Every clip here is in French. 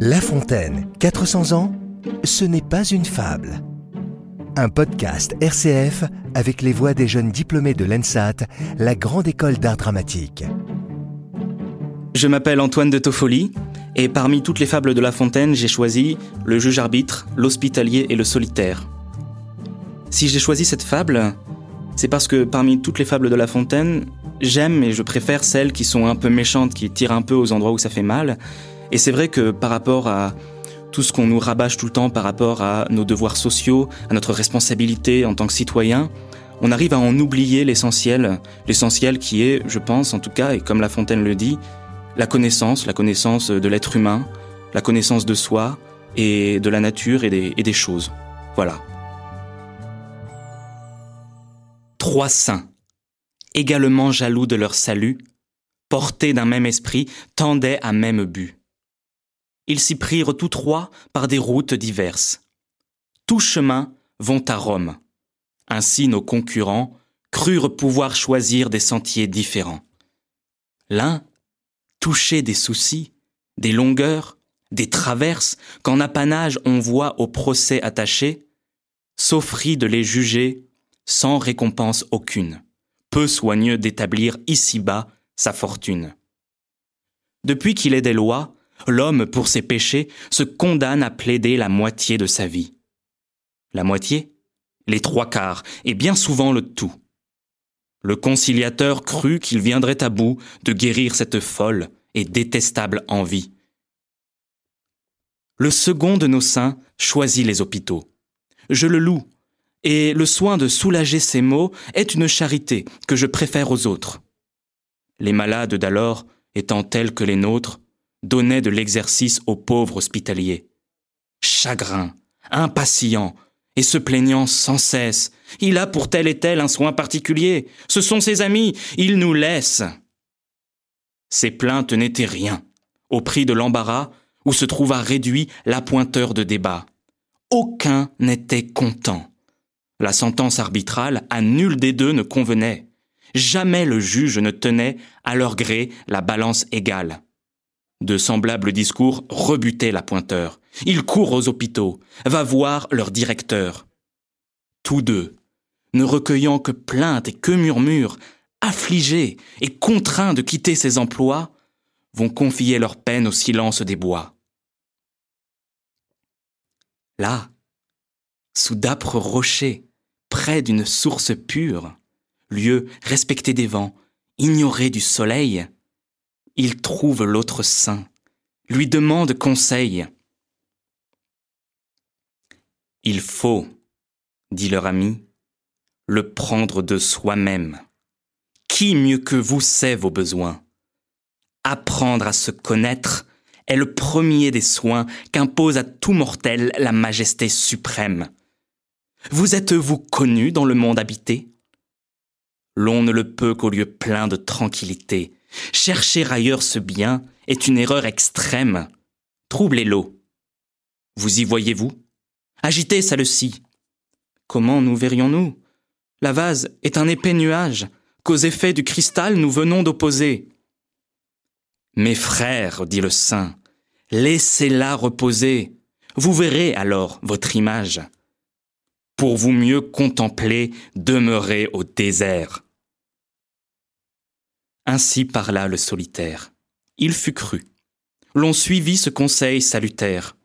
La Fontaine, 400 ans, ce n'est pas une fable. Un podcast RCF avec les voix des jeunes diplômés de l'ENSAT, la grande école d'art dramatique. Je m'appelle Antoine de Toffoli et parmi toutes les fables de La Fontaine, j'ai choisi le juge arbitre, l'hospitalier et le solitaire. Si j'ai choisi cette fable, c'est parce que parmi toutes les fables de La Fontaine, j'aime et je préfère celles qui sont un peu méchantes, qui tirent un peu aux endroits où ça fait mal. Et c'est vrai que par rapport à tout ce qu'on nous rabâche tout le temps par rapport à nos devoirs sociaux, à notre responsabilité en tant que citoyen, on arrive à en oublier l'essentiel, l'essentiel qui est, je pense en tout cas, et comme La Fontaine le dit, la connaissance, la connaissance de l'être humain, la connaissance de soi et de la nature et des, et des choses. Voilà. Trois saints, également jaloux de leur salut, portés d'un même esprit, tendaient à même but. Ils s'y prirent tous trois par des routes diverses. Tous chemins vont à Rome. Ainsi nos concurrents crurent pouvoir choisir des sentiers différents. L'un touchait des soucis, des longueurs, des traverses qu'en apanage on voit au procès attaché, s'offrit de les juger sans récompense aucune, peu soigneux d'établir ici-bas sa fortune. Depuis qu'il est des lois, l'homme, pour ses péchés, se condamne à plaider la moitié de sa vie. La moitié? Les trois quarts, et bien souvent le tout. Le conciliateur crut qu'il viendrait à bout de guérir cette folle et détestable envie. Le second de nos saints choisit les hôpitaux. Je le loue, et le soin de soulager ces maux est une charité que je préfère aux autres. Les malades d'alors, étant tels que les nôtres, donnaient de l'exercice aux pauvres hospitaliers. Chagrin, impatient, et se plaignant sans cesse. Il a pour tel et tel un soin particulier. Ce sont ses amis, il nous laisse. Ces plaintes n'étaient rien, au prix de l'embarras où se trouva réduit l'appointeur de débat. Aucun n'était content. La sentence arbitrale à nul des deux ne convenait. Jamais le juge ne tenait à leur gré la balance égale. De semblables discours rebutaient l'appointeur. Il court aux hôpitaux, va voir leur directeur. Tous deux, ne recueillant que plaintes et que murmures, affligés et contraints de quitter ces emplois, vont confier leur peine au silence des bois. Là, sous d'âpres rochers, près d'une source pure, lieu respecté des vents, ignoré du soleil, ils trouvent l'autre saint, lui demandent conseil. Il faut, dit leur ami, le prendre de soi-même. Qui mieux que vous sait vos besoins? Apprendre à se connaître est le premier des soins qu'impose à tout mortel la majesté suprême. Vous êtes-vous connu dans le monde habité? L'on ne le peut qu'au lieu plein de tranquillité. Chercher ailleurs ce bien est une erreur extrême. Troublez l'eau. Vous y voyez-vous? Agitez celle-ci. Comment nous verrions-nous? La vase est un épais nuage qu'aux effets du cristal nous venons d'opposer. Mes frères, dit le saint, laissez-la reposer. Vous verrez alors votre image. Pour vous mieux contempler, demeurez au désert. Ainsi parla le solitaire. Il fut cru. L'on suivit ce conseil salutaire.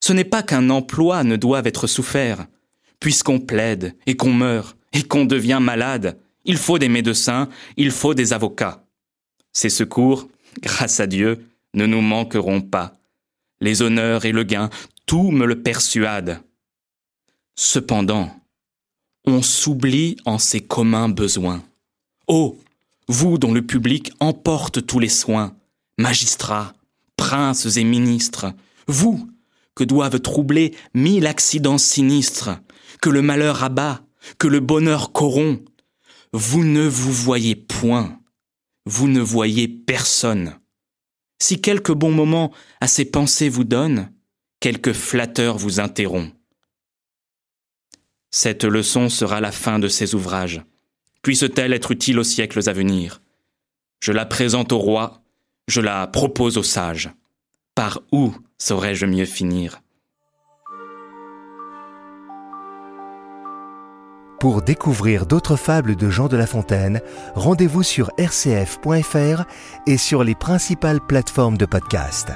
Ce n'est pas qu'un emploi ne doive être souffert. Puisqu'on plaide et qu'on meurt et qu'on devient malade, il faut des médecins, il faut des avocats. Ces secours, grâce à Dieu, ne nous manqueront pas. Les honneurs et le gain, tout me le persuade. Cependant, on s'oublie en ses communs besoins. Oh, vous dont le public emporte tous les soins, magistrats, princes et ministres, vous, que doivent troubler mille accidents sinistres, que le malheur abat, que le bonheur corrompt, vous ne vous voyez point, vous ne voyez personne. Si quelques bons moments à ces pensées vous donnent, quelques flatteurs vous interrompt. Cette leçon sera la fin de ces ouvrages. Puisse-t-elle être utile aux siècles à venir? Je la présente au roi, Je la propose aux sages. Par où saurais-je mieux finir? Pour découvrir d'autres fables de Jean de La Fontaine, rendez-vous sur rcf.fr et sur les principales plateformes de podcast.